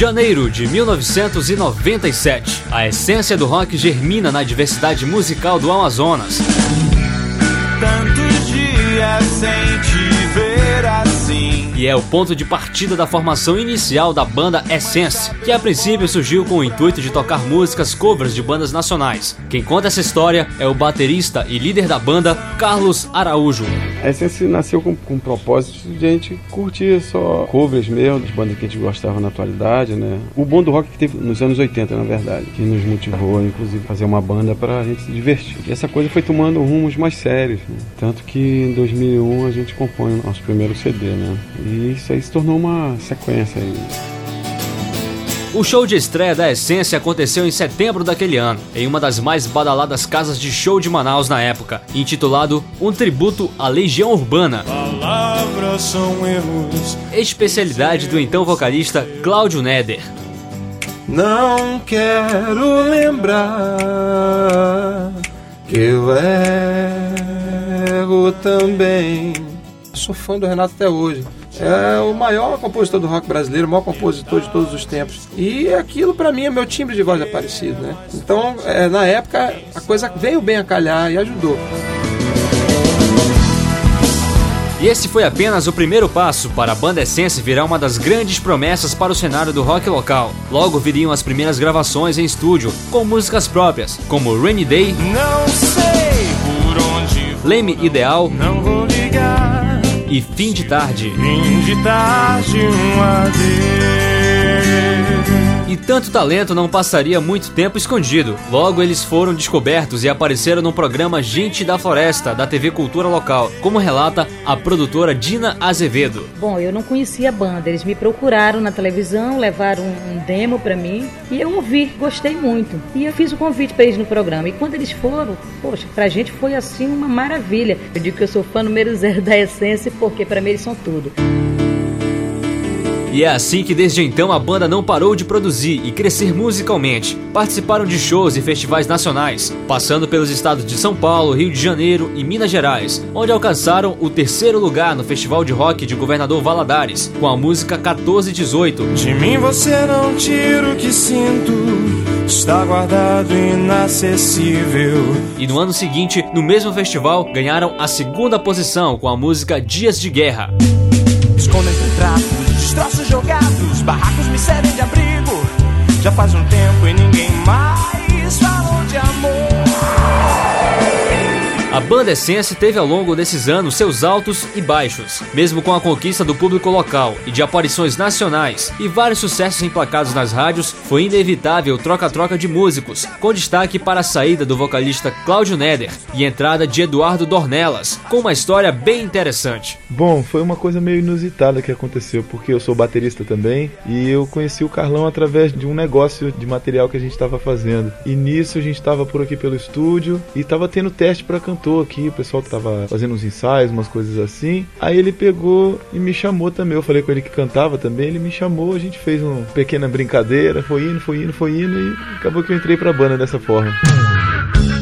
Janeiro de 1997. A essência do rock germina na diversidade musical do Amazonas. Tantos dias sem te e é o ponto de partida da formação inicial da banda Essence, que a princípio surgiu com o intuito de tocar músicas covers de bandas nacionais. Quem conta essa história é o baterista e líder da banda, Carlos Araújo. A Essence nasceu com, com o propósito de a gente curtir só covers mesmo, das bandas que a gente gostava na atualidade, né? O bom do rock que teve nos anos 80, na verdade, que nos motivou, inclusive, fazer uma banda para a gente se divertir. E essa coisa foi tomando rumos mais sérios, né? Tanto que em 2001 a gente compõe o nosso primeiro CD, né? Isso aí se tornou uma sequência aí. O show de estreia da Essência aconteceu em setembro daquele ano, em uma das mais badaladas casas de show de Manaus na época, intitulado Um Tributo à Legião Urbana. Palavras são erros. Especialidade do então vocalista Cláudio Neder. Não quero lembrar que eu erro também. Sou fã do Renato até hoje. É o maior compositor do rock brasileiro, o maior compositor de todos os tempos. E aquilo para mim é meu timbre de voz é parecido, né? Então, é, na época, a coisa veio bem a calhar e ajudou. E esse foi apenas o primeiro passo para a banda Essence virar uma das grandes promessas para o cenário do rock local. Logo viriam as primeiras gravações em estúdio, com músicas próprias, como Rainy Day, Não sei por onde Leme Ideal não vou ligar. E Fim de Tarde. Fim de tarde, um adeus. E tanto talento não passaria muito tempo escondido. Logo eles foram descobertos e apareceram no programa Gente da Floresta, da TV Cultura Local, como relata a produtora Dina Azevedo. Bom, eu não conhecia a banda, eles me procuraram na televisão, levaram um demo pra mim e eu ouvi, gostei muito. E eu fiz o convite pra eles no programa. E quando eles foram, poxa, pra gente foi assim uma maravilha. Eu digo que eu sou fã número zero da Essência porque pra mim eles são tudo. E é assim que desde então a banda não parou de produzir e crescer musicalmente. Participaram de shows e festivais nacionais, passando pelos estados de São Paulo, Rio de Janeiro e Minas Gerais, onde alcançaram o terceiro lugar no Festival de Rock de Governador Valadares, com a música 1418. De mim você não tira o que sinto. Está guardado inacessível. E no ano seguinte, no mesmo festival, ganharam a segunda posição com a música Dias de Guerra. Escondem destroços jogados, barracos me servem de abrigo. Já faz um tempo e ninguém mais falou de amor. A banda Essence teve ao longo desses anos seus altos e baixos, mesmo com a conquista do público local e de aparições nacionais e vários sucessos emplacados nas rádios, foi inevitável troca-troca de músicos, com destaque para a saída do vocalista Cláudio Neder e entrada de Eduardo Dornelas, com uma história bem interessante. Bom, foi uma coisa meio inusitada que aconteceu, porque eu sou baterista também e eu conheci o Carlão através de um negócio de material que a gente estava fazendo. E nisso a gente estava por aqui pelo estúdio e estava tendo teste para cantor aqui, o pessoal tava fazendo uns ensaios, umas coisas assim. Aí ele pegou e me chamou também. Eu falei com ele que cantava também, ele me chamou, a gente fez uma pequena brincadeira, foi indo, foi indo, foi indo e acabou que eu entrei pra banda dessa forma.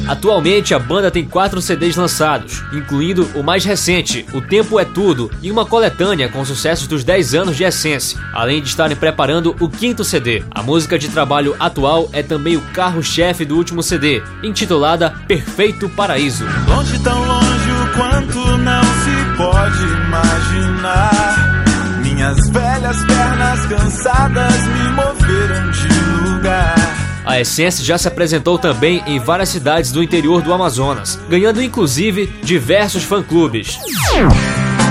Atualmente a banda tem quatro CDs lançados, incluindo o mais recente, O Tempo é Tudo, e uma coletânea com sucessos dos 10 anos de Essence, além de estarem preparando o quinto CD. A música de trabalho atual é também o carro-chefe do último CD, intitulada Perfeito Paraíso. Longe, tão longe o quanto não se pode imaginar. Minhas velhas pernas cansadas me moveram de lugar. A Essence já se apresentou também em várias cidades do interior do Amazonas, ganhando inclusive diversos fã-clubes.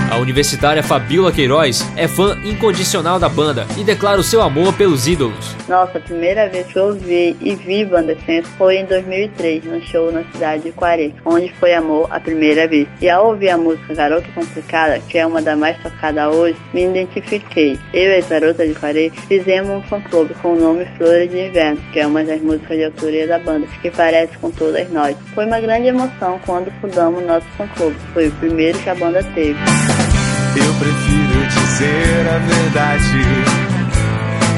A universitária Fabiola Queiroz é fã incondicional da banda e declara o seu amor pelos ídolos. Nossa, a primeira vez que eu ouvi e vi Banda Essence foi em 2003, no show na cidade de Quares, onde foi amor a primeira vez. E ao ouvir a música Garota Complicada, que é uma das mais tocadas hoje, me identifiquei. Eu e as garotas de Quares fizemos um fã-clube com o nome Flores de Inverno, que é uma das músicas de autoria da banda, que parece com todas nós. Foi uma grande emoção quando fundamos nosso fã-clube. Foi o primeiro que a banda teve. Eu prefiro dizer a verdade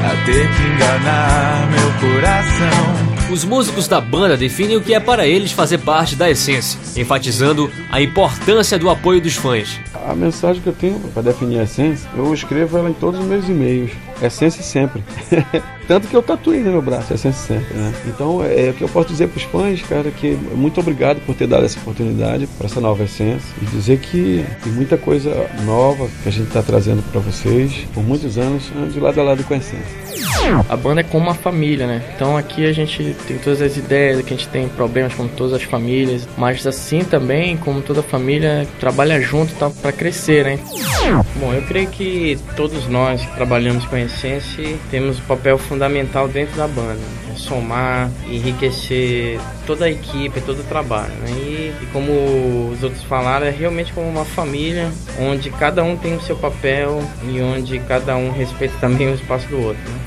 a ter que enganar meu coração. Os músicos da banda definem o que é para eles fazer parte da essência, enfatizando a importância do apoio dos fãs. A mensagem que eu tenho para definir a essência, eu escrevo ela em todos os meus e-mails. Essência sempre. Tanto que eu tatuei no meu braço, essência sempre, né? Então, é, é o que eu posso dizer para os fãs, cara, que muito obrigado por ter dado essa oportunidade para essa nova essência e dizer que tem muita coisa nova que a gente está trazendo para vocês por muitos anos, de lado a lado com a essência. A banda é como uma família, né? Então aqui a gente tem todas as ideias, que a gente tem problemas como todas as famílias, mas assim também, como toda família, trabalha junto tá, para crescer, né? Bom, eu creio que todos nós que trabalhamos com a Essência temos um papel fundamental dentro da banda, né? somar, enriquecer toda a equipe, todo o trabalho, né? E, e como os outros falaram, é realmente como uma família, onde cada um tem o seu papel e onde cada um respeita também o espaço do outro, né?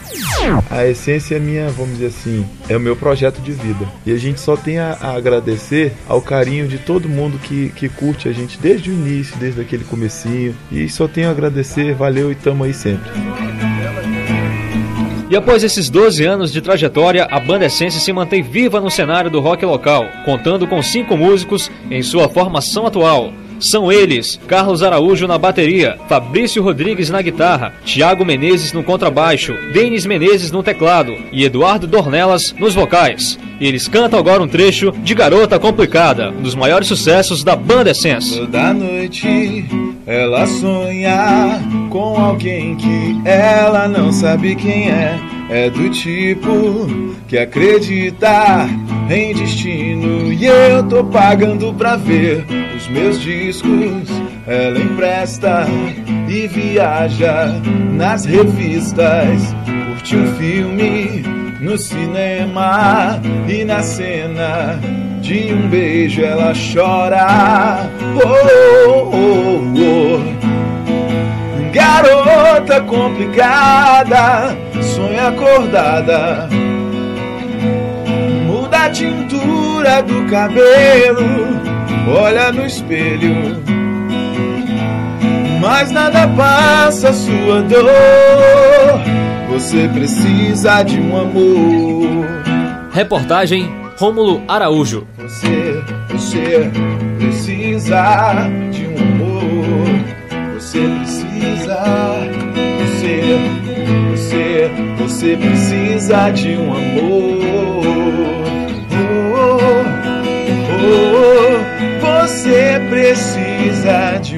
A essência é minha, vamos dizer assim, é o meu projeto de vida. E a gente só tem a, a agradecer ao carinho de todo mundo que, que curte a gente desde o início, desde aquele comecinho. E só tenho a agradecer, valeu e tamo aí sempre. E após esses 12 anos de trajetória, a banda Essência se mantém viva no cenário do rock local, contando com cinco músicos em sua formação atual. São eles: Carlos Araújo na bateria, Fabrício Rodrigues na guitarra, Tiago Menezes no contrabaixo, Denis Menezes no teclado e Eduardo Dornelas nos vocais. Eles cantam agora um trecho de Garota Complicada, um dos maiores sucessos da banda Essence. Toda noite ela sonha com alguém que ela não sabe quem é. É do tipo que acredita em destino e eu tô pagando pra ver os meus discos. Ela empresta e viaja nas revistas, curte um filme no cinema e na cena de um beijo ela chora. Oh, oh, oh. Garota complicada, sonha acordada. Muda a tintura do cabelo, olha no espelho. Mas nada passa sua dor. Você precisa de um amor. Reportagem Rômulo Araújo. Você, você precisa de um amor. Você precisa. Você, você, você precisa de um amor. Oh, oh, oh, você precisa de